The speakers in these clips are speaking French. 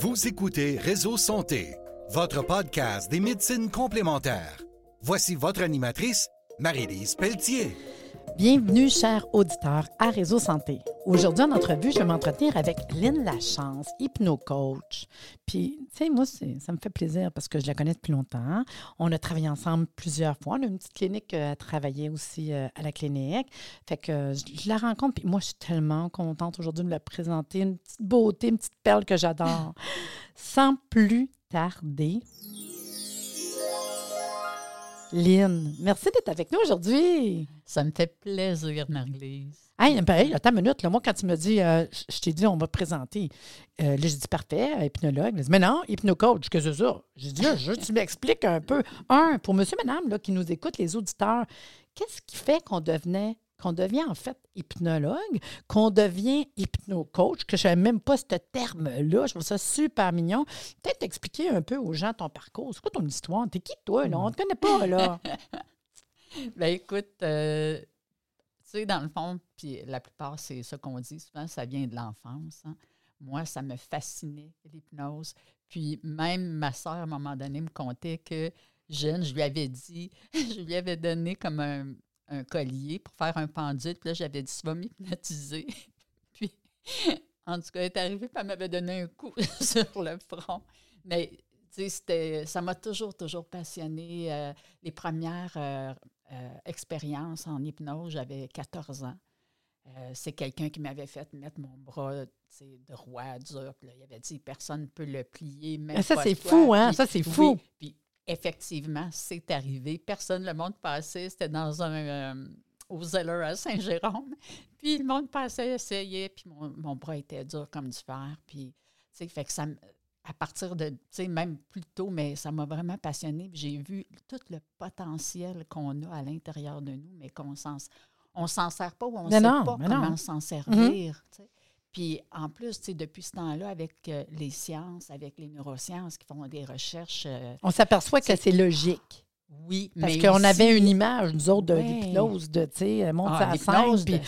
Vous écoutez Réseau Santé, votre podcast des médecines complémentaires. Voici votre animatrice, Marie-Lise Pelletier. Bienvenue, chers auditeurs, à Réseau Santé. Aujourd'hui, en entrevue, je vais m'entretenir avec Lynn Lachance, hypno-coach. Puis, tu sais, moi, ça me fait plaisir parce que je la connais depuis longtemps. On a travaillé ensemble plusieurs fois. On a une petite clinique à travailler aussi euh, à la clinique. Fait que euh, je la rencontre. Puis moi, je suis tellement contente aujourd'hui de me la présenter. Une petite beauté, une petite perle que j'adore. Sans plus tarder, Lynn, merci d'être avec nous aujourd'hui. Ça me fait plaisir, Marie-Lise. Hey, ben, attends une minute. Là, moi, quand tu me dis, euh, je t'ai dit, on va présenter. Euh, là, j'ai dit, parfait, hypnologue. Dit, mais non, hypnocoach, que c'est ça? J'ai dit, là, je, tu m'expliques un peu. Un, pour monsieur, madame, là, qui nous écoute, les auditeurs, qu'est-ce qui fait qu'on devenait qu'on devient en fait hypnologue, qu'on devient hypnocoach, que je ne savais même pas ce terme-là. Je trouve ça super mignon. Peut-être expliquer un peu aux gens ton parcours. C'est quoi ton histoire? T'es qui, toi? Là? On ne te connaît pas, là. ben écoute, euh, tu sais, dans le fond, puis la plupart, c'est ça qu'on dit souvent, ça vient de l'enfance. Hein. Moi, ça me fascinait, l'hypnose. Puis même ma soeur, à un moment donné, me contait que jeune, je lui avais dit, je lui avais donné comme un, un collier pour faire un pendule. Puis là, j'avais dit, tu vas m'hypnotiser. puis, en tout cas, elle est arrivée, puis elle m'avait donné un coup sur le front. Mais, tu sais, ça m'a toujours, toujours passionné. Euh, les premières euh, euh, expériences en hypnose, j'avais 14 ans. c'est quelqu'un qui m'avait fait mettre mon bras droit, dur. Puis là, il avait dit personne ne peut le plier. Même ça, c'est fou, hein? ça, c'est fou. puis effectivement, c'est arrivé. Personne, le monde passait, c'était dans un. Euh, au Zeller à Saint-Jérôme. Puis le monde passait, essayait, puis mon, bras était dur comme du fer. Puis, tu sais, fait que ça à partir de, tu sais, même plus tôt, mais ça m'a vraiment passionné. J'ai vu tout le potentiel qu'on a à l'intérieur de nous, mais qu'on s'en, on s'en sert pas ou on ne sait pas comment s'en servir. Puis en plus, depuis ce temps-là, avec euh, les sciences, avec les neurosciences qui font des recherches. Euh, on s'aperçoit que c'est logique. Oui, Parce qu'on avait une image, nous autres, de l'hypnose, de, tu sais, monte ah, scène. Puis...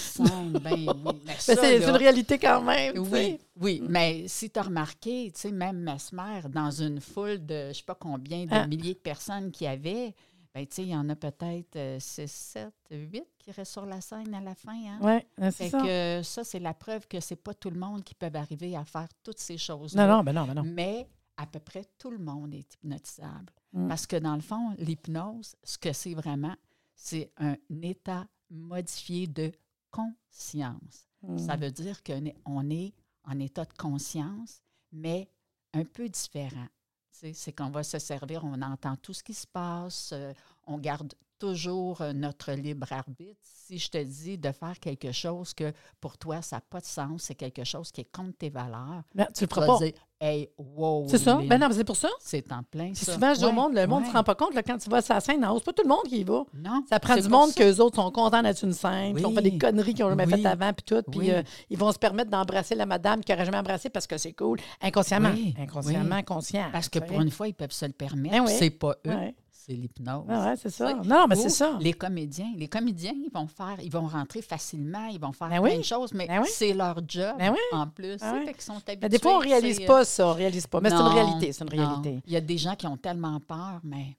ben, oui. c'est une réalité quand même. Oui, oui. mais si tu as remarqué, tu sais, même Mesmer, dans une foule de je ne sais pas combien de ah. milliers de personnes qui avaient, ben, tu sais, il y en a peut-être 6, 7, 8 qui restent sur la scène à la fin. Hein? Oui, c'est ça. Que ça, c'est la preuve que c'est pas tout le monde qui peut arriver à faire toutes ces choses Non, non, ben non, ben non. Mais à peu près tout le monde est hypnotisable. Mm. Parce que dans le fond, l'hypnose, ce que c'est vraiment, c'est un état modifié de conscience. Ça mm. veut dire qu'on est en état de conscience, mais un peu différent. C'est qu'on va se servir, on entend tout ce qui se passe, euh, on garde toujours euh, notre libre arbitre. Si je te dis de faire quelque chose que pour toi, ça n'a pas de sens, c'est quelque chose qui est contre tes valeurs. Ben, tu le feras pas. Dire, hey, wow. C'est ça? Ben non, c'est pour ça. C'est en plein. Souvent, je dis au monde, le monde ne se rend pas compte, là, quand tu vas sur la scène, c'est pas tout le monde qui y va. Non. Ça prend du monde qu'eux autres sont contents d'être une scène, qui ont fait des conneries qu'ils n'ont jamais faites avant, puis tout. Puis euh, ils vont se permettre d'embrasser la madame qui n'aurait jamais embrassé parce que c'est cool. Inconsciemment. Inconsciemment, conscient. Parce que pour une fois, ils peuvent se le permettre. Ben c'est pas eux c'est l'hypnose. Ah ouais, c'est ça. Non, mais c'est ça. Les comédiens, les comédiens, ils vont faire, ils vont rentrer facilement, ils vont faire ben plein de choses, mais ben c'est leur job ben en plus. sont Mais des fois, on ne réalise pas ça, on réalise pas. Mais c'est une réalité, c'est une réalité. Il y a des gens qui ont tellement peur, mais.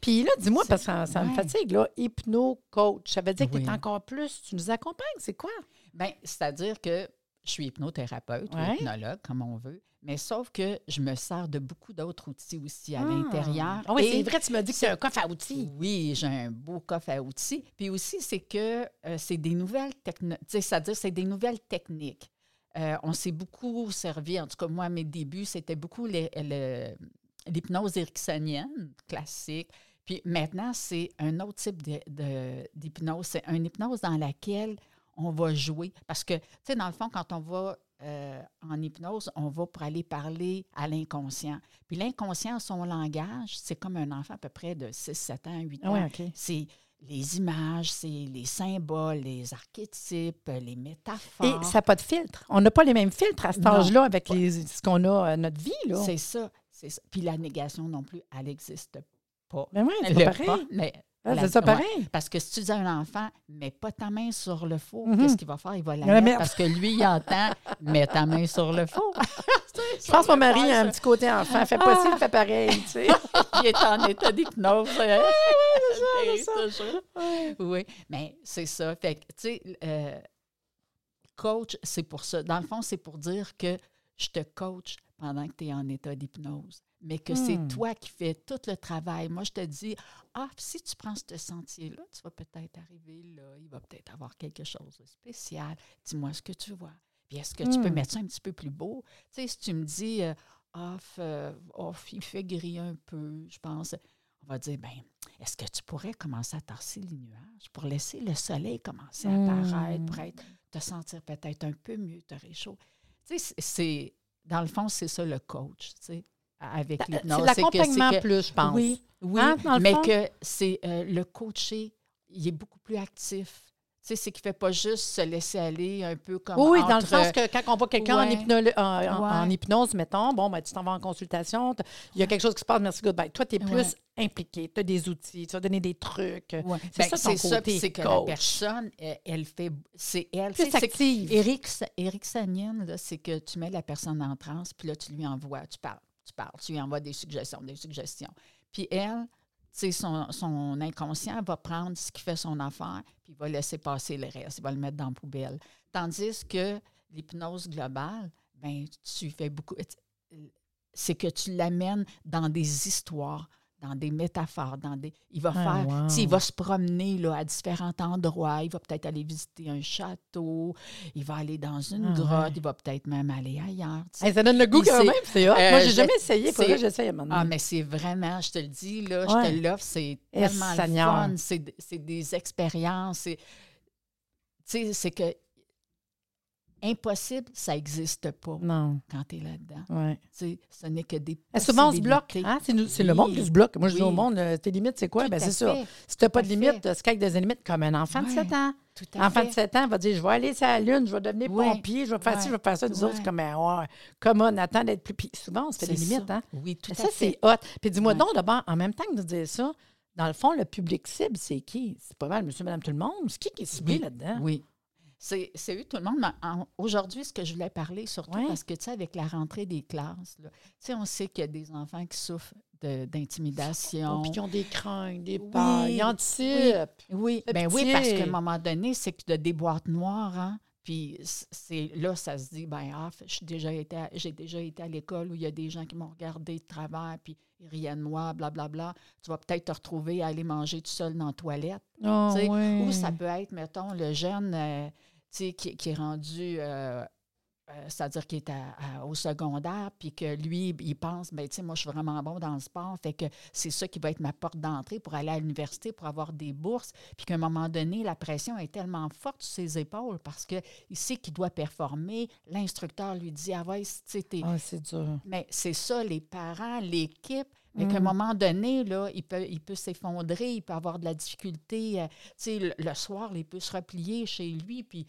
Puis là, dis-moi, parce que ça, me fatigue, là, hypno-coach, ça veut dire que tu es encore plus, tu nous accompagnes, c'est quoi? Bien, c'est-à-dire que je suis hypnothérapeute ou hypnologue, comme on veut. Mais sauf que je me sers de beaucoup d'autres outils aussi à ah. l'intérieur. Ah oui, c'est vrai, tu m'as dit que c'est un coffre à outils. Oui, j'ai un beau coffre à outils. Puis aussi, c'est que euh, c'est des nouvelles techniques, c'est-à-dire c'est des nouvelles techniques. Euh, on s'est beaucoup servi, en tout cas moi, à mes débuts, c'était beaucoup l'hypnose ericksonienne classique. Puis maintenant, c'est un autre type d'hypnose. c'est une hypnose dans laquelle on va jouer. Parce que, tu sais, dans le fond, quand on va euh, en hypnose, on va pour aller parler à l'inconscient. Puis l'inconscient, son langage, c'est comme un enfant à peu près de 6, 7 ans, 8 ah ans. C'est les images, c'est les symboles, les archétypes, les métaphores. Et ça n'a pas de filtre. On n'a pas les mêmes filtres à cet âge-là avec les, ce qu'on a à notre vie. C'est ça, ça. Puis la négation non plus, elle n'existe pas. Mais ben oui, c'est pas pareil. mais Ah, c'est ça ouais. pareil. Parce que si tu dis à un enfant, mets pas ta main sur le four, Mhm. qu'est-ce qu'il va faire? Il va la mettre mettre. parce que lui, il entend, mets ta main sur le four. Je pense que mon mari a un petit côté enfant. Fait pas ci, il fait pareil, tu sais. il est en état d'hypnose. hein? C'est toujours. Oui, mais c'est ça. Fait que, tu sais, euh, coach, c'est pour ça. Dans le fond, c'est pour dire que je te coach pendant que tu es en état d'hypnose, mais que c'est Hmm. toi qui fais tout le travail. Moi, je te dis, ah, si tu prends ce sentier-là, tu vas peut-être arriver là, il va peut-être avoir quelque chose de spécial. Dis-moi ce que tu vois. Puis est-ce que tu peux Hmm. mettre ça un petit peu plus beau? Tu sais, si tu me dis, euh, off, euh, off, il fait gris un peu, je pense, on va dire, ben, est-ce que tu pourrais commencer à tasser les nuages pour laisser le soleil commencer à apparaître, pour être, te sentir peut-être un peu mieux, te réchauffer? Tu sais, c'est, dans le fond, c'est ça le coach, tu sais, avec C'est l'hypnose. de que- l'accompagnement plus, je pense. Oui, oui, Hein, dans le mais fond? que c'est euh, le coaché, il est beaucoup plus actif. Tu sais, c'est qu'il ne fait pas juste se laisser aller un peu comme Oui, dans le sens que quand on voit quelqu'un en, Ouais. hypnolo- en, en- en Ouais. hypnose, mettons, bon, ben, tu t'en vas en consultation, il y a quelque chose qui se passe, merci, goodbye. Toi, tu es plus Ouais. impliqué, tu as des outils, tu vas donner des trucs. C'est Ben, ça c'est ça, c'est que la personne, elle, elle fait, c'est elle. Plus c'est- active. Sanienne, là, c'est que tu mets la personne en transe, puis là, tu lui envoies, tu parles, tu parles, tu lui envoies des suggestions, des suggestions. Puis elle, son, son inconscient va prendre ce qui fait son affaire, puis il va laisser passer le reste, il va le mettre dans la poubelle. Tandis que l'hypnose globale, ben tu fais beaucoup. C'est que tu l'amènes dans des histoires, dans des métaphores, dans des. Il va Ah, faire. wow. tu sais, Il va se promener là, à différents endroits. Il va peut-être aller visiter un château. Il va aller dans une Ah, grotte. ouais. Il va peut-être même aller ailleurs. Hey, ça donne le goût quand même, c'est hot. euh, Moi, j'ai je- jamais essayé, c'est- j'essaye à un moment Ah, mais c'est vraiment, je te le dis, là, Ouais. je te l'offre, c'est Eh, tellement le fun. C'est des expériences. Tu sais, c'est que impossible, ça n'existe pas Non, quand tu es là-dedans. ouais. Tu sais, ce n'est que des Eh, souvent, on se bloque. Hein? C'est, le monde qui se bloque. Moi, je dis au monde, euh, tes limites, c'est quoi? Tout Ben, c'est ça. Si tu n'as pas de à fait. limites, Sky des limites comme un enfant de Ouais. 7 ans. Tout à Enfant fait. de 7 ans va dire Je vais aller sur la Lune, je vais devenir Ouais. pompier, je vais faire ci, je vais faire ça. Nous autres, comme, ouais, comment on attend d'être plus. Puis souvent, on se fait des limites. ça. Hein? Oui, tout à ça, fait. c'est hot. Puis dis-moi donc, d'abord, en même temps que de dire ça, dans le fond, le public cible, c'est qui? C'est pas mal, monsieur, madame, tout le monde. C'est qui qui est ciblé là-dedans? Oui. C'est eu tout le monde. Aujourd'hui, ce que je voulais parler, surtout Ouais. parce que, tu sais, avec la rentrée des classes, tu sais, on sait qu'il y a des enfants qui souffrent de- d'intimidation. Oh, puis qui ont des craintes, des Oui, peurs, ils anticipent. Oui, Fait ben oui, parce qu'à un moment donné, c'est que as des boîtes noires, hein? Puis c'est là, ça se dit, ben ah, suis déjà été à- j'ai déjà été à l'école où il y a des gens qui m'ont regardé de travers, puis ils riaient de moi, blablabla. Tu vas peut-être te retrouver à aller manger tout seul dans la toilette. Oh, ouais. Ou ça peut être, mettons, le jeune euh, qui, qui est rendu, euh, euh, c'est-à-dire qu'il est à- à- au secondaire, puis que lui, il pense, ben tu sais, moi, je suis vraiment bon dans le sport, fait que c'est ça qui va être ma porte d'entrée pour aller à l'université, pour avoir des bourses, puis qu'à un moment donné, la pression est tellement forte sur ses épaules parce qu'il sait qu'il doit performer. L'instructeur lui dit, ah ouais, tu sais, Ah, c'est dur. mais c'est ça, les parents, l'équipe. Mais Mm. qu'à un moment donné, là, il peut, il peut s'effondrer, il peut avoir de la difficulté. euh, tu sais, le, le soir, il peut se replier chez lui, puis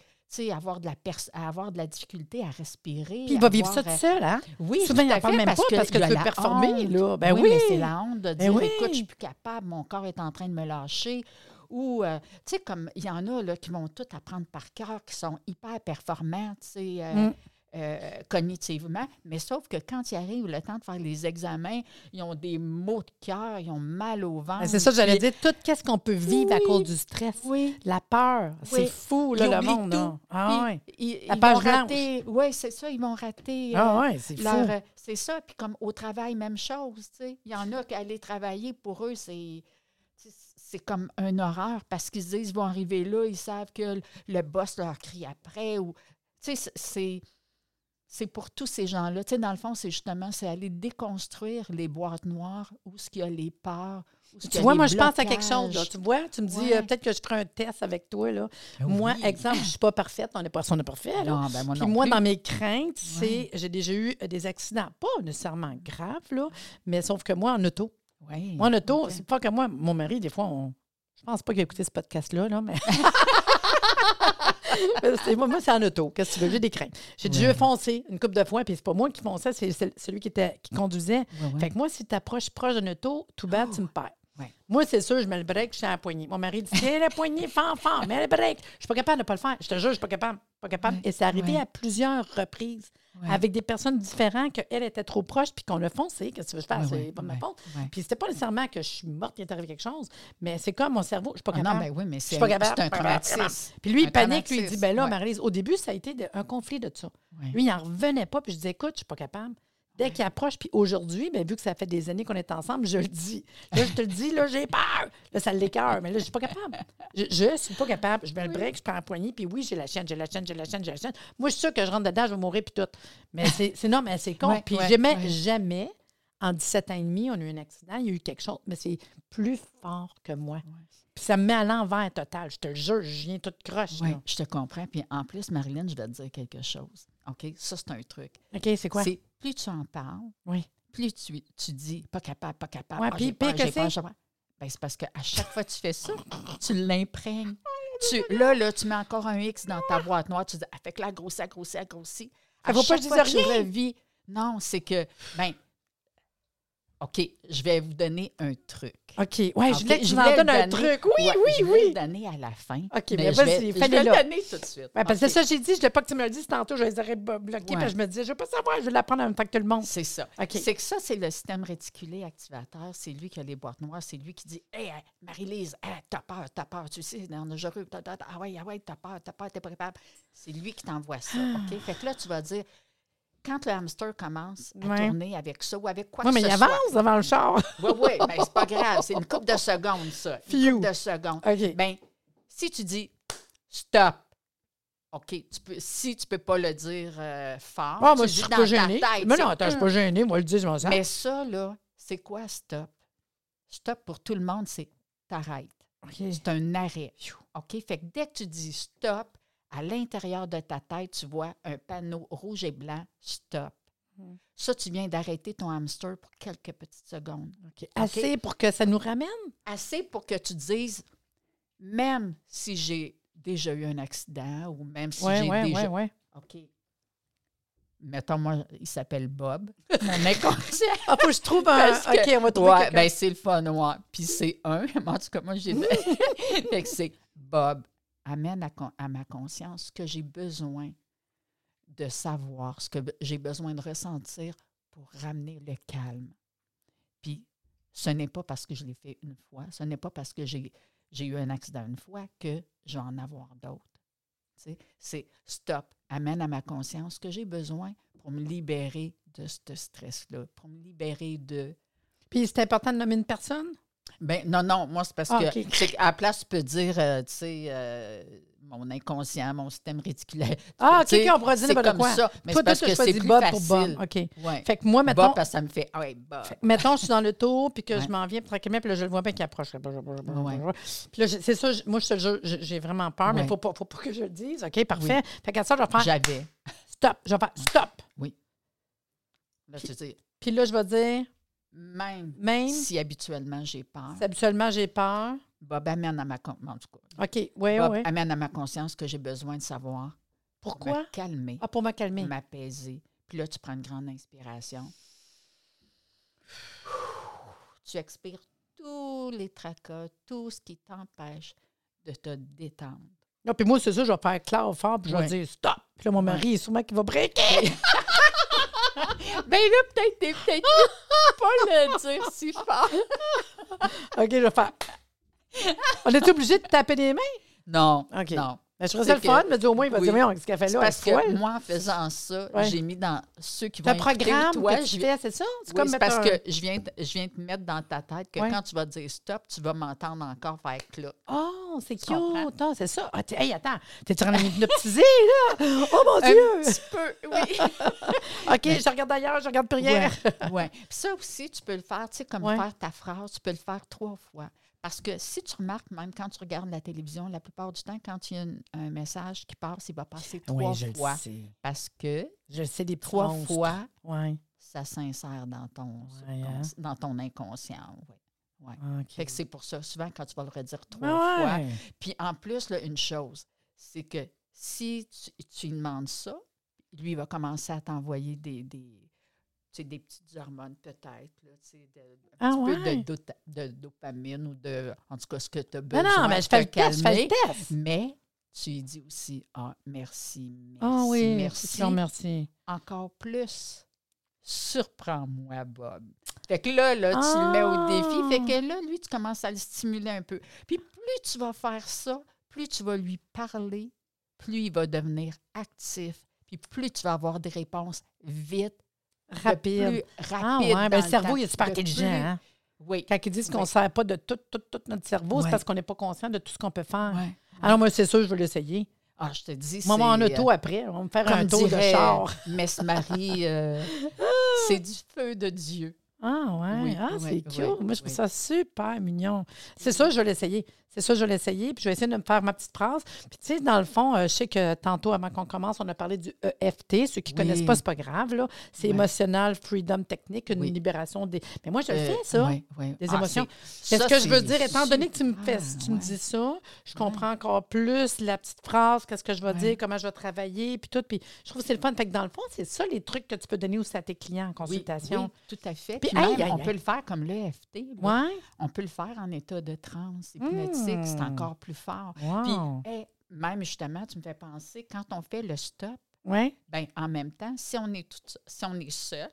avoir de la avoir de la difficulté à respirer. Puis il va vivre ça tout euh, seul, hein? Oui, Souvent, il en à parle même pas parce que il y a tu veux performer, honte. là. Ben oui, oui. c'est la honte de dire, oui. écoute, je suis plus capable, mon corps est en train de me lâcher. Ou, euh, tu sais, comme il y en a là, qui vont tout apprendre par cœur, qui sont hyper performants, tu sais, euh, Mm. Euh, cognitivement. Mais sauf que quand ils arrivent le temps de faire les examens, ils ont des maux de cœur, ils ont mal au ventre. Ben, c'est ça que j'allais dire. Tout qu'est-ce qu'on peut vivre à Oui. cause du stress? Oui. La peur. C'est Oui. fou, là, le monde. tout. Ah, ils, La ils blanche. rater. Oui, c'est ça, ils vont rater. Ah, euh, c'est euh, c'est ça. Puis comme au travail, même chose. tu sais. Il y en a qui aller travailler, pour eux, c'est. c'est- comme une horreur parce qu'ils se disent ils vont arriver là, ils savent que le- le boss leur crie après. Ou, tu sais, c'est- c'est. Pour tous ces gens-là. Tu sais, dans le fond, c'est justement, c'est aller déconstruire les boîtes noires où ce qu'il y a les peurs. où Tu vois, moi, je pense à quelque chose. Là. Tu vois, tu me dis, Ouais. euh, peut-être que je ferai un test avec toi. Là. Ah Moi, oui. exemple, je ne suis pas parfaite. On n'est pas, on est parfait. Là. Non, ben moi Puis moi, dans mes craintes, c'est j'ai déjà eu euh, des accidents, pas nécessairement graves, là, mais sauf que moi, en auto. Ouais, Moi, en auto, ok. c'est pas que moi, mon mari, des fois, on. Je pense pas qu'il a écouté ce podcast-là, là, mais. Moi, moi, c'est en auto. Qu'est-ce que tu veux? J'ai des craintes. J'ai déjà Ouais. foncé une couple de fois, puis c'est pas moi qui fonçais, c'est cel- celui qui, était, qui conduisait. Ouais. Fait que moi, si tu approches proche d'une auto, tout bas, tu me perds. Ouais. Moi, c'est sûr, je mets le break, je suis à la poignée. Mon mari dit Tiens la poignée, fort, fort, mets le break. Je suis pas capable de ne pas le faire. Je te jure, je suis pas capable. Pas capable. Et c'est arrivé à plusieurs reprises Ouais. avec des personnes différentes qu'elle était trop proche puis qu'on a foncé. Qu'est-ce que tu veux? Ouais, c'est ouais, pas ma faute. ouais. Puis c'était pas nécessairement que je suis morte, il est arrivé quelque chose, mais c'est comme mon cerveau, je suis pas Ah capable. non, ben oui, mais c'est un, un capable, traumatisme. Puis lui, il panique, lui, il dit ben là, ouais. Marie-Lise, au début, ça a été de- un conflit de ça. Ouais. Lui, il n'en revenait pas, puis je disais écoute, je suis pas capable. Dès qu'il approche, puis aujourd'hui, ben, vu que ça fait des années qu'on est ensemble, je le dis. Là, je te le dis, là, j'ai peur. Là, ça l'écœure, mais là, je suis pas capable. Je, je suis pas capable. Je mets le break, je prends la poignée, puis oui, j'ai la chaîne, j'ai la chaîne, j'ai la chaîne, j'ai la chaîne. Moi, je suis sûre que je rentre dedans, je vais mourir, puis tout. Mais c'est c'est- non, mais c'est con. Ouais, puis ouais, ouais. jamais, en 17 ans et demi, on a eu un accident, il y a eu quelque chose, mais c'est plus fort que moi. Puis ça me met à l'envers total. Je te le jure, je viens toute croche. Oui, je te comprends. Puis en plus, Marilyn, je vais te dire quelque chose. OK? Ça, c'est un truc. OK, c'est quoi? C'est plus tu en parles, Oui. plus tu, tu dis pas capable, pas capable. Ouais, ah, puis peur, que peur. Ben, c'est parce qu'à chaque fois que tu fais ça, tu l'imprègnes. Tu, là, là, tu mets encore un X dans ta boîte noire. Tu dis, ah, fait que là, grossit, grossit, grossit. Ça faut pas fois que tu revis- Non, c'est que, ben, OK, je vais vous donner un truc. OK. Ouais, je voulais que tu m'en donnes le un truc. Oui, Ouais, oui, je vais oui. le donner à la fin. OK, mais vas-y, fais-le le là. donner tout de suite. Ouais, parce que ça, j'ai dit, je ne voulais pas que tu me le dises tantôt, je les aurais bloqués, que je me disais, je ne veux pas savoir, je vais l'apprendre en même temps que tout le monde. C'est ça. OK. C'est que ça, c'est le système réticulé activateur. C'est lui qui a les boîtes noires. C'est lui qui dit Hey, hey, Marie-Lise, hey, t'as peur, t'as peur, tu sais, t'as- t'as- t'as- Ah ouais, ah ouais, t'as peur, t'as peur, t'es pas capable. C'est lui qui t'envoie ça. OK? Fait que là, tu vas dire quand le hamster commence à Ouais. tourner avec ça ou avec quoi Oui, que mais ce il soit. avance devant le char. Oui, oui, mais c'est pas grave. C'est une coupe de secondes, ça. Une Phew. coupe de secondes. OK. Ben, si tu dis stop, OK, tu peux, si tu peux pas le dire euh, fort, Ah, tu moi, je dis suis dans pas ta gênée. tête, Mais non, attends, je suis pas gênée. Moi, le dis, je m'en sers. mais ça, là, c'est quoi stop? Stop pour tout le monde, c'est t'arrêtes. C'est un arrêt. OK? Fait que dès que tu dis stop, à l'intérieur de ta tête, tu vois un panneau rouge et blanc, stop. Hmm. Ça, tu viens d'arrêter ton hamster pour quelques petites secondes. Assez pour que ça nous ramène? Assez pour que tu dises, même si j'ai déjà eu un accident ou même si Oui, j'ai oui, déjà. oui, oui. OK. Mettons, moi, il s'appelle Bob, mon inconscient. Ah, faut que je trouve un. Que- OK, on va trouver Ouais, ben c'est le fun, ouais. Puis c'est un. En tout cas, moi, j'ai fait que c'est Bob, amène à, ma conscience ce que j'ai besoin de savoir, ce que j'ai besoin de ressentir pour ramener le calme. Puis ce n'est pas parce que je l'ai fait une fois, ce n'est pas parce que j'ai eu un accident une fois que je vais en avoir d'autres. C'est stop, amène à ma conscience ce que j'ai besoin pour me libérer de ce stress-là, pour me libérer de. Puis c'est important de nommer une personne? Ben non, non, moi, c'est parce Ah, que qu'à la place, tu peux dire, euh, tu sais, euh, mon inconscient, mon système réticulaire. Ah, OK, Tu sais, OK, on pourrait dire c'est comme quoi. ça. Mais Toi, c'est parce que c'est plus Bob facile. pour Bob. OK. Ouais. Fait que moi, mettons, Bob, parce que ça me fait, ouais, Bob. mettons, je suis dans le tour, puis que Ouais. je m'en viens tranquillement, puis là, je le vois bien qu'il approche. Puis là, je- c'est ça, je- moi, je te le jure, j'ai vraiment peur, mais il faut pas, faut pas que je le dise. OK, parfait. Fait qu'à ça, je vais faire J'avais. stop. Je vais faire stop. Là, tu dis, Puis là, je vais dire, même même si habituellement j'ai peur, si habituellement j'ai peur. Bob amène à ma, con- en tout cas, OK, Bob amène à ma conscience que j'ai besoin de savoir pour Pourquoi? me calmer, Ah, pour me calmer. m'apaiser. Puis là, tu prends une grande inspiration. Tu expires tous les tracas, tout ce qui t'empêche de te détendre. Non, puis moi, c'est ça, je vais faire clair fort, puis je vais Ouais. dire stop. Puis là, mon mari, est sûrement qu'il va breaker. Ben là, peut-être t'es peut-être pas le dire si fort. OK, je vais faire. On est obligé de taper des mains? Non, OK. non. Ben, je trouvais C'est ça le fun, mais dis au moins, il va oui. dire, qu'est-ce qu'elle fait C'est là? parce que folle. moi, en faisant ça, Ouais. j'ai mis dans ceux qui C'est vont un programme toi, que tu je- fais, c'est ça? C'est Oui, comme c'est parce un- que je viens, je viens te mettre dans ta tête que Ouais. quand tu vas dire stop, tu vas m'entendre encore faire clop. Oh, c'est Tu comprends? cute. Ah, c'est ça. Ah, t'es- hey, attends. T'es-tu en train de m'hypnotiser, là? Oh, mon Un Dieu! petit peu, oui. OK, je regarde ailleurs, je regarde plus rien. Ouais, ouais. Puis ça aussi, tu peux le faire, tu sais, comme faire ta phrase, tu peux le faire trois fois. Parce que si tu remarques, même quand tu regardes la télévision, la plupart du temps, quand il y a une- un message qui passe, il va passer trois fois. sais. Parce que Je sais, des trois monstres. fois, Ouais. ça s'insère dans ton, Ouais, hein? dans ton inconscient. ouais. Fait que c'est pour ça, souvent, quand tu vas le redire trois fois. Puis en plus, là, une chose, c'est que si tu, tu lui demandes ça, lui, il va commencer à t'envoyer des, des, des petites hormones peut-être, là, de, un Ah petit peu ouais? de, de dopamine ou de, en tout cas, ce que tu as Non, besoin non, mais je fais le te test, je fais calmer. le test. Mais tu lui dis aussi, ah, merci, merci, Ah oui, merci. sûr, merci. Encore plus, surprends-moi, Bob. Fait que là, là, tu le mets au défi. Ah. Fait que là, lui, tu commences à le stimuler un peu. Puis plus tu vas faire ça, plus tu vas lui parler, plus il va devenir actif. Puis plus tu vas avoir des réponses vite, de Rapide. Ah rapide ouais, ben le cerveau, il est super intelligent. plus- Hein? Oui. Quand ils disent qu'on ne Oui. sert pas de tout, tout, tout notre cerveau, c'est parce qu'on n'est pas conscient de tout ce qu'on peut faire. Alors, moi, c'est sûr, je vais l'essayer. Ah, je te dis, Moi, en auto euh, après. On va me faire un tour de char. Mess Marie, euh, c'est du feu de Dieu. Ah ouais, Oui, ah, c'est oui, cute. Moi, je trouve ça super mignon. C'est ça, je vais l'essayer. C'est ça, je vais l'essayer. Puis je vais essayer de me faire ma petite phrase. Puis tu sais, dans le fond, euh, je sais que tantôt, avant qu'on commence, on a parlé du EFT. Ceux qui ne connaissent pas, c'est pas grave. là. C'est. Emotional Freedom Technique, une libération des. Mais moi, je le Euh, fais, ça. ouais. Des Ah, émotions. c'est- Qu'est-ce ça, que je veux dire? Étant donné que tu me fais, tu me dis ça, je comprends encore plus la petite phrase, qu'est-ce que je vais dire, comment je vais travailler, puis tout. Puis je trouve que c'est le fun. Fait que dans le fond, c'est ça les trucs que tu peux donner aussi à tes clients en consultation. oui, tout à fait. Puis, même, aïe, aïe, on peut le faire comme l'EFT. Ouais. On peut le faire en état de transe hypnotique. C'est Mm. encore plus fort. Wow. Puis, hey, même justement, tu me fais penser, quand on fait le stop, Ouais. ben, en même temps, si on est, tout, si on est seul,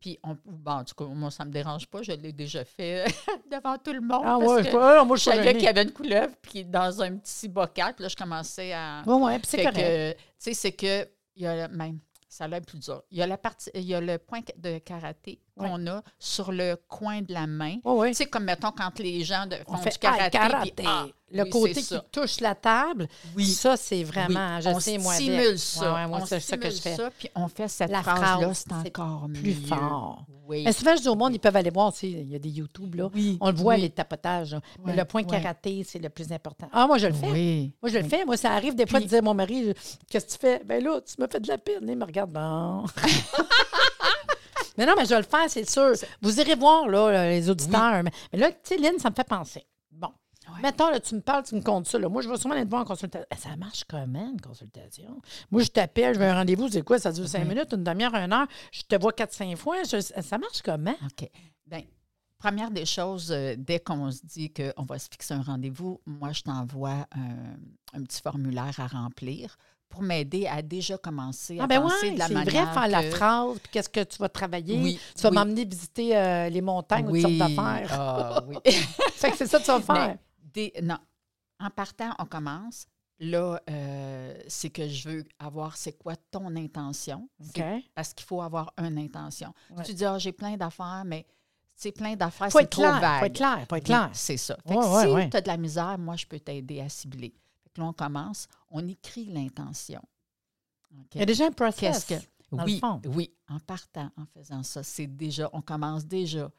puis on, bon, en tout cas, moi, ça ne me dérange pas, je l'ai déjà fait devant tout le monde. Ah parce ouais, que je, ah, moi, je pas savais qu'il y avait une couleuvre, puis dans un petit bocal, puis là, je commençais à. Ouais, ouais, puis c'est correct. tu sais, c'est que, il y a le- même, ça a l'air plus dur. Il y a, la partie, il y a le point de karaté Ouais. qu'on a sur le coin de la main. Ouais. Tu sais, comme mettons quand les gens de, On font fait du karaté. ah, puis, ah, le oui, côté qui ça. touche la table, Oui. ça, c'est vraiment, je on sais, moi, stimule ça. Ouais, ouais, moi, on c'est ça que je fais. ça, puis on fait cette La phrase-là, phrase, c'est encore plus mieux. fort. Oui. Mais souvent, je dis au monde, ils peuvent aller voir aussi. Il y a des YouTube, là. Oui, On le voit, les tapotages. Mais le point karaté, c'est le plus important. Ah, moi, je le fais. Oui. Moi, je le fais. Moi, ça arrive des fois de dire à mon mari Qu'est-ce que tu fais Ben là, tu me fais de la peine. Il me regarde Bon. mais non, mais je vais le faire, c'est sûr. Vous irez voir, là, les auditeurs. Mais, mais là, tu sais, Lynn, ça me fait penser. Bon. Ouais. Mettons, là, tu me parles, tu me comptes ça. là. Moi, je vais sûrement aller te voir en consultation. Eh, Ça marche comment, une consultation? Moi, je t'appelle, je veux un rendez-vous, c'est quoi? Ça dure cinq Ouais. minutes, une demi-heure, une heure. Je te vois quatre, cinq fois. Je- ça marche comment? OK. Bien, première des choses, euh, dès qu'on se dit qu'on va se fixer un rendez-vous, moi, je t'envoie un, un petit formulaire à remplir pour m'aider à déjà commencer à Ah, ben penser ouais, de la c'est vrai, manière faire la phrase, puis qu'est-ce que tu vas travailler? Oui, tu vas oui. m'emmener visiter euh, les montagnes ou Oui. toutes sortes d'affaires. Ah, oui. fait que c'est ça que tu vas faire. Mais des- non. En partant, on commence. Là, euh, c'est que je veux avoir c'est quoi ton intention. OK. C'est- Parce qu'il faut avoir une intention. Ouais. Tu dis, ah, j'ai plein d'affaires, mais c'est plein d'affaires, c'est être trop clair, vague. faut être clair, faut être clair. c'est ça. Fait que ouais, si tu as de la misère, moi, je peux t'aider à cibler. Que là, on commence, on écrit l'intention. Il y a déjà un process. Qu'est-ce que. dans le Oui, fond. oui, en partant, en faisant ça, c'est déjà, on commence déjà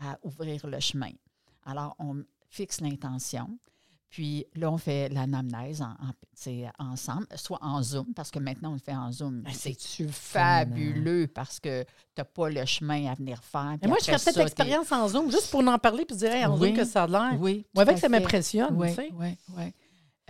à ouvrir le chemin. Alors, on fixe l'intention. Puis là, on fait l'anamnèse en, ensemble, soit en Zoom, parce que maintenant, on le fait en Zoom. C'est C'est-tu fabuleux parce que tu n'as pas le chemin à venir faire. Mais moi, je ferais peut-être l'expérience en Zoom, juste pour en parler puis dire hey, en Oui. Zoom que ça a l'air. Oui. Moi, avec, ça m'impressionne. Oui, tu sais. oui, oui.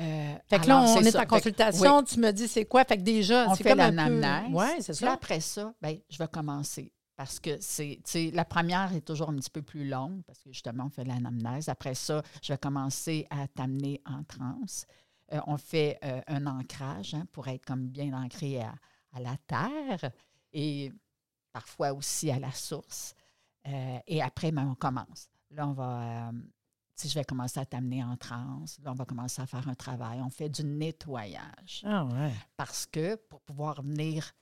Euh, Fait que là, on est en consultation, oui. tu me dis c'est quoi? Fait que déjà, On fait l'anamnèse. Oui, c'est là, ça. après ça, ben, je vais commencer. Parce que c'est, la première est toujours un petit peu plus longue parce que justement, on fait l'anamnèse. Après ça, je vais commencer à t'amener en transe. Euh, on fait euh, un ancrage hein, pour être comme bien ancré à, à la terre et parfois aussi à la source. Et après, ben, on commence. Là, on va, je vais commencer à t'amener en transe. Là, on va commencer à faire un travail. On fait du nettoyage Ah ouais. parce que pour pouvoir venir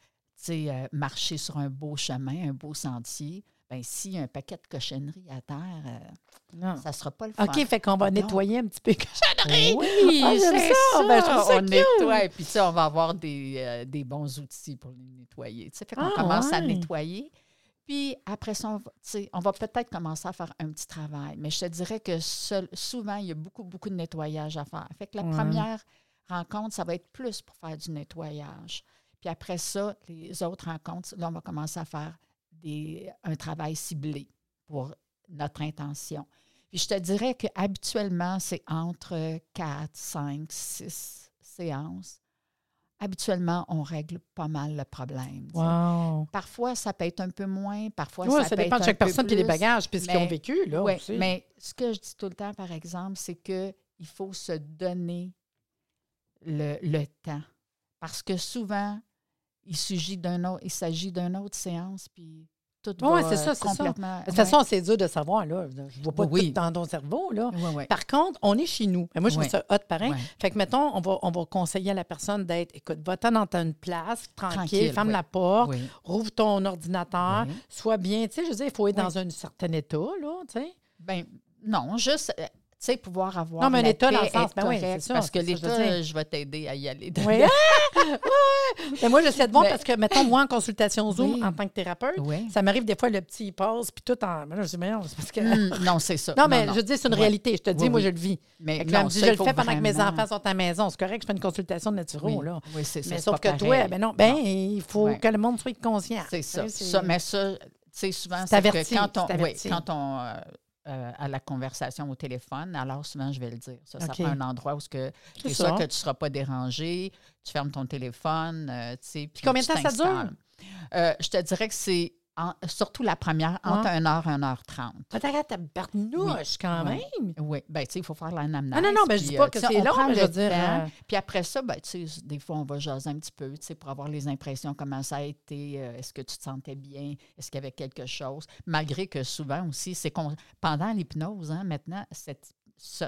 euh, marcher sur un beau chemin, un beau sentier, ben s'il y a un paquet de cochonneries à terre, euh, Non. ça ne sera pas le fun. OK, fait qu'on va Non. nettoyer un petit peu. Oui, Ah, c'est ça. ça. Ben, je trouve ça on cute. nettoie. Et puis, on va avoir des, euh, des bons outils pour les nettoyer. Fait qu'on Ah, commence à nettoyer. Puis après ça, on va, on va peut-être commencer à faire un petit travail. Mais je te dirais que seul- souvent, il y a beaucoup, beaucoup de nettoyage à faire. Fait que la Ouais. première rencontre, ça va être plus pour faire du nettoyage. Puis après ça, les autres rencontres, là, on va commencer à faire des, un travail ciblé pour notre intention. Puis je te dirais qu'habituellement, c'est entre 4, 5, 6 séances habituellement, on règle pas mal le problème. Wow. Parfois, ça peut être un peu moins, parfois, Oui, ça, ça peut dépend être de chaque personne puis les plus. bagages puis ce qu'ils ont vécu. Là, Ouais, aussi. mais ce que je dis tout le temps, par exemple, c'est que il faut se donner le, le temps. Parce que souvent, il s'agit d'un autre, il s'agit d'une autre séance, puis tout va c'est ça, c'est ça. complètement. De toute façon, c'est dur de savoir. Là. Je vois pas Oui. tout dans ton cerveau. Là. Par contre, on est chez nous. Mais moi, je trouve ça hot pareil. Fait que, mettons, on va, on va conseiller à la personne d'être, écoute, va-t'en dans ta- une place, tranquille, Tranquille, ferme oui. la porte, Oui. rouvre ton ordinateur, Oui. sois bien. Tu sais, je veux dire, il faut être Oui. dans un certain état, là, tu sais. Ben, non, juste, euh, tu sais, pouvoir avoir. Non, mais un la état dans le sens, ben oui, correct, c'est ça, Parce que je l'état, euh, je vais t'aider à y aller. Oui. Ah! Mais moi, j'essaie de voir Mais- parce que, mettons, moi, en consultation Zoom, Oui. en tant que thérapeute, Oui. ça m'arrive des fois, le petit, il passe, puis tout en. Là, je dis, mais non, c'est parce que. Hum, non, c'est ça. Non, mais je dis, c'est une Ouais. réalité. Je te dis, Oui, moi, oui. je le vis. Mais non, me dit, je le fais pendant que mes enfants sont à la maison. C'est correct, je fais une consultation de naturo, Oui, là. oui, c'est ça. Mais sauf que toi, ben non, ben, Non. il faut que le monde soit conscient. C'est ça. Sais. Mais ça, tu sais, souvent, C'est c'est que quand on, euh, a la conversation au téléphone, alors souvent, je vais le dire. Ça, ça prend un endroit où C'est sûr que tu ne seras pas dérangé, tu fermes ton téléphone, euh, tu sais. Puis combien de temps ça dure? Euh, je te dirais que c'est en- surtout la première, entre Ouais. 1h et 1h30. Attends, attends, ta barnouche quand Oui. même. Oui, bien, tu sais, il faut faire l'anamnèse. Non, non, non, ben, je dis pas euh, que c'est on long, mais je veux dire, temps. euh, Puis après ça, ben, tu sais, des fois, on va jaser un petit peu, tu sais, pour avoir les impressions, comment ça a été, euh, est-ce que tu te sentais bien, est-ce qu'il y avait quelque chose? Malgré que souvent aussi, c'est qu'on, pendant l'hypnose, hein, maintenant, cette, sais,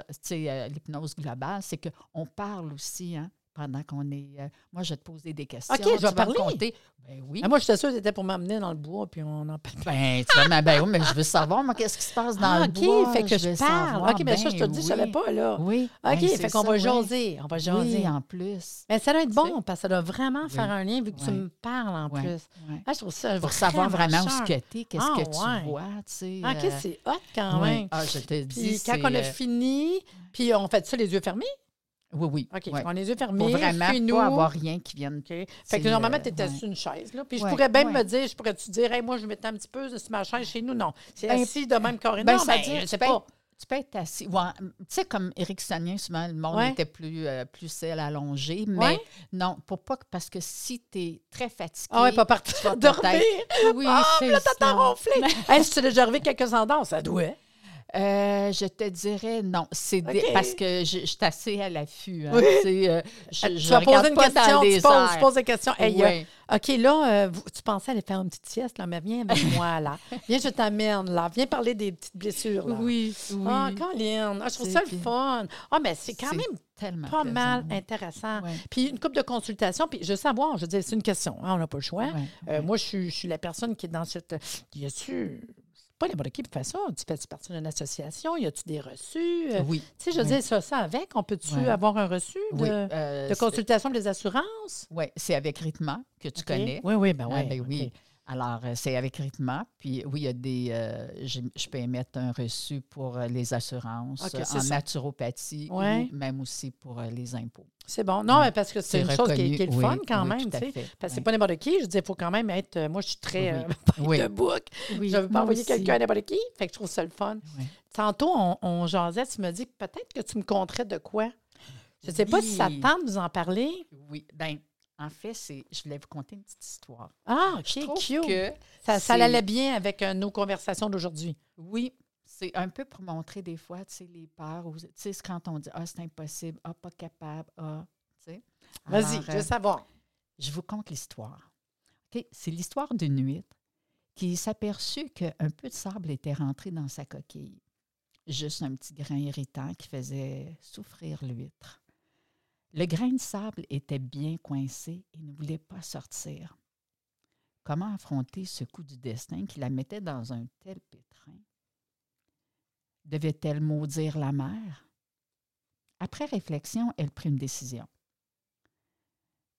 euh, l'hypnose globale, c'est qu'on parle aussi, hein, pendant qu'on est. euh, moi, je vais te poser des questions. OK, je vais tu parler. compter. Ben oui. Ah, moi, j'étais sûre que c'était pour m'amener dans le bois, puis on en parle. Ben, tu vas me- ben oui, mais je veux savoir, moi, qu'est-ce qui se passe dans Ah, le OK, bois. fait que je, parle. savoir. OK, mais ça, je te Ben dis, je savais oui. pas, là. Oui. OK, ben, fait qu'on va oui. jaser. On va jaser. Oui, en plus. Mais ça doit être Tu bon, parce que ça doit vraiment faire un lien, vu que tu me parles en plus. Ah, je trouve ça Pour savoir vraiment où ce que t'es, qu'est-ce Ah, que tu ouais. vois, tu sais. OK, euh, c'est hot quand même. Ah, je te dis, Puis quand on a euh, fini, puis on fait ça les yeux fermés? Oui, oui. OK, ouais. on les yeux fermés, Pour vraiment chez nous. pas avoir rien qui vienne. OK. Fait que normalement, euh, tu étais ouais. sur une chaise. Là. Puis je pourrais même me dire, je pourrais-tu dire, hey, moi, je mettais un petit peu sur ma chaise chez nous? Non. C'est Ben, assis de même carré. ben, non, ben, dit, je tu sais peux pas. Tu peux être assis. Ouais, tu sais, comme Éric Sagnin, souvent, le monde était plus, euh, plus celle allongée. Mais non, pour pas que- parce que si tu es très fatigué. Ah ouais, pas partir vas dormir. Oui, Ah, c'est là, t'as ronflé. hey, si tu l'as déjà arrivé quelques endroits, ça doit. Euh, je te dirais non. C'est parce que je, je suis assez à l'affût. hein, Oui. sais, euh, je, tu je vas poser une pas question, tu poses, tu poses des questions. Hey, euh, Oui. OK, là, euh, tu pensais aller faire une petite sieste, là, mais viens avec moi, là. Viens, je t'amène, là. Viens parler des petites blessures, là. Oui, oui. Ah, Colin, ah, je trouve ça le fun. Ah, mais c'est quand même tellement pas plaisant, mal oui. intéressant. Puis une coupe de consultation, puis je veux savoir, je veux dire, c'est une question, hein, on n'a pas le choix. Euh, moi, je suis, je suis la personne qui est dans cette. Y a-tu. Pas n'importe qui fait ça. Tu fais partie d'une association? Y a-tu des reçus? Euh, Oui. Tu sais, je veux Oui. dire, ça, ça avec, on peut-tu Ouais. avoir un reçu de, Oui, euh, de consultation des assurances? ouais, c'est avec Ritma que tu connais. Oui, oui, ben Ah, oui. ben OK. oui. Alors, euh, c'est avec Ritma. Puis oui, il y a des. euh, je peux émettre un reçu pour euh, les assurances, en ça. naturopathie Ouais. ou même aussi pour les impôts. C'est bon. Non, Ouais. parce que c'est une chose qui est, reconnu, qui est le oui, fun quand oui, même, tout à fait, Parce que c'est pas n'importe qui. Je dire, il faut quand même être. Moi, je suis très euh, Oui. de Je ne veux pas envoyer quelqu'un à n'importe qui. Fait que je trouve ça le fun. Tantôt, on, on jasait, tu me dis peut-être que tu me conterais de quoi? Je ne sais pas si ça te tente de vous en parler. Oui. Ben, en fait, c'est, je voulais vous conter une petite histoire. Ah, Je OK, trouve cute. que ça, ça allait bien avec euh, nos conversations d'aujourd'hui. Oui, c'est un peu pour montrer des fois, tu sais, les peurs. ou- Tu sais, quand on dit Ah, c'est impossible, Ah, pas capable, Ah, tu sais. Vas-y, je veux euh, savoir. je vous conte l'histoire. C'est l'histoire d'une huître qui s'aperçut qu'un peu de sable était rentré dans sa coquille. Juste un petit grain irritant qui faisait souffrir l'huître. Le grain de sable était bien coincé et ne voulait pas sortir. Comment affronter ce coup du destin qui la mettait dans un tel pétrin? Devait-elle maudire la mer? Après réflexion, elle prit une décision.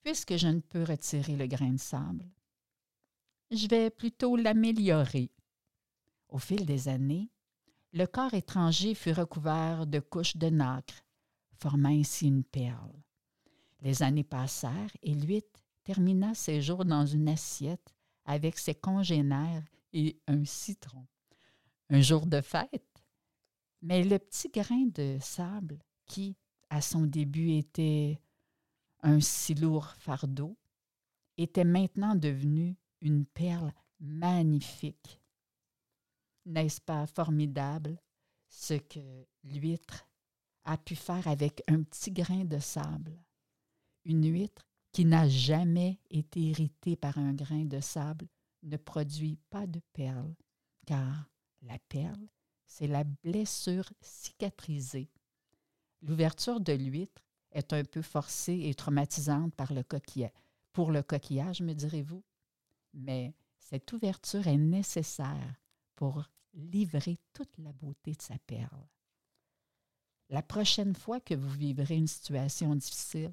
Puisque je ne peux retirer le grain de sable, je vais plutôt l'améliorer. Au fil des années, le corps étranger fut recouvert de couches de nacre, formant ainsi une perle. Les années passèrent et l'huître termina ses jours dans une assiette avec ses congénères et un citron. Un jour de fête. Mais le petit grain de sable qui, à son début, était un si lourd fardeau, était maintenant devenue une perle magnifique. N'est-ce pas formidable ce que l'huître a pu faire avec un petit grain de sable? Une huître qui n'a jamais été irritée par un grain de sable ne produit pas de perles, car la perle, c'est la blessure cicatrisée. L'ouverture de l'huître est un peu forcée et traumatisante par le coquillage, pour le coquillage, me direz-vous, mais cette ouverture est nécessaire pour livrer toute la beauté de sa perle. La prochaine fois que vous vivrez une situation difficile,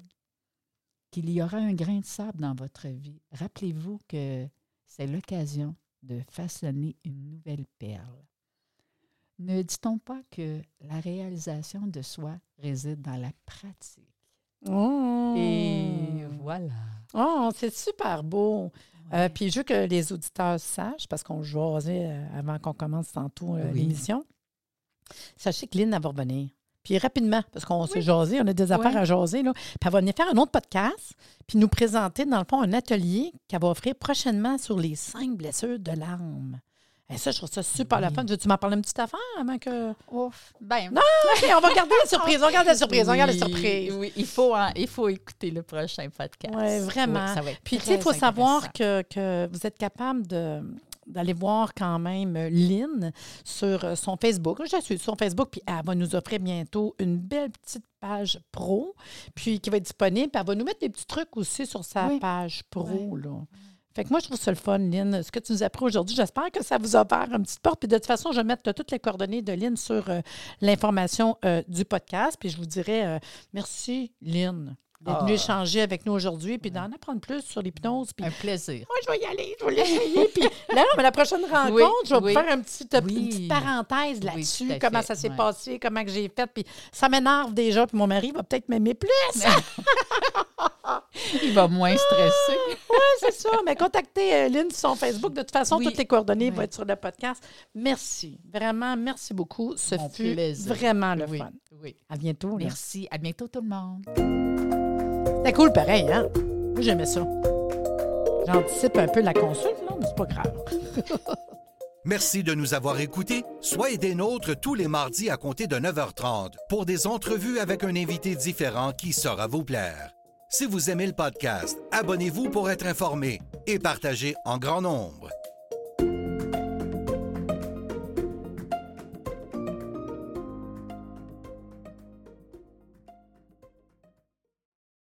qu'il y aura un grain de sable dans votre vie, rappelez-vous que c'est l'occasion de façonner une nouvelle perle. Ne dit-on pas que la réalisation de soi réside dans la pratique? Oh. Et voilà. Oh, c'est super beau. Euh, puis je veux que les auditeurs sachent, parce qu'on jasait euh, avant qu'on commence tantôt euh, Oui. l'émission, sachez que Lynn va revenir. Puis rapidement, parce qu'on s'est jasé, on a des affaires Oui. à jaser. Là. Puis elle va venir faire un autre podcast, puis nous présenter, dans le fond, un atelier qu'elle va offrir prochainement sur les cinq blessures de l'âme. Et ça, je trouve ça super la Oui. fun. Veux-tu m'en parler une petite affaire avant que. Ouf. Ben, Non, on va garder la surprise. On garde la surprise. On garde la oui, surprise. Oui, il faut, hein, il faut écouter le prochain podcast. Oui, vraiment. Oui, ça va être Puis, tu sais, il faut savoir que, que vous êtes capable de d'aller voir quand même euh, Lynn sur euh, son Facebook. Je la suis sur son Facebook, puis elle va nous offrir bientôt une belle petite page pro, puis qui va être disponible. Puis elle va nous mettre des petits trucs aussi sur sa Oui. page pro. Là. Fait que moi, je trouve ça le fun, Lynn. Ce que tu nous as appris aujourd'hui, j'espère que ça vous a ouvert une petite porte. Puis de toute façon, je vais mettre toutes les coordonnées de Lynn sur euh, l'information euh, du podcast. Puis je vous dirais euh, merci, Lynn, d'être Ah. échanger avec nous aujourd'hui, puis d'en apprendre plus sur l'hypnose. Puis Un plaisir. moi, je vais y aller, je vais l'essayer. Puis là, non, mais la prochaine rencontre, Oui, je vais oui. faire un petit, une petite parenthèse là-dessus, comment fait, ça s'est ouais. passé, comment que j'ai fait. Puis ça m'énerve déjà, puis mon mari va peut-être m'aimer plus. Il va moins stresser. Oui, c'est ça. Mais contactez euh, Lynn sur son Facebook. De toute façon, toutes les coordonnées vont être sur le podcast. Merci. Vraiment, merci beaucoup. Ce Mon fut plaisir. vraiment le fun. Oui. À bientôt. là. Merci. À bientôt, tout le monde. C'était cool pareil, hein? Moi, j'aimais ça. J'anticipe un peu la consulte, là, mais c'est pas grave. Merci de nous avoir écoutés. Soyez des nôtres tous les mardis à compter de 9h30 pour des entrevues avec un invité différent qui saura vous plaire. Si vous aimez le podcast, abonnez-vous pour être informé et partagez en grand nombre.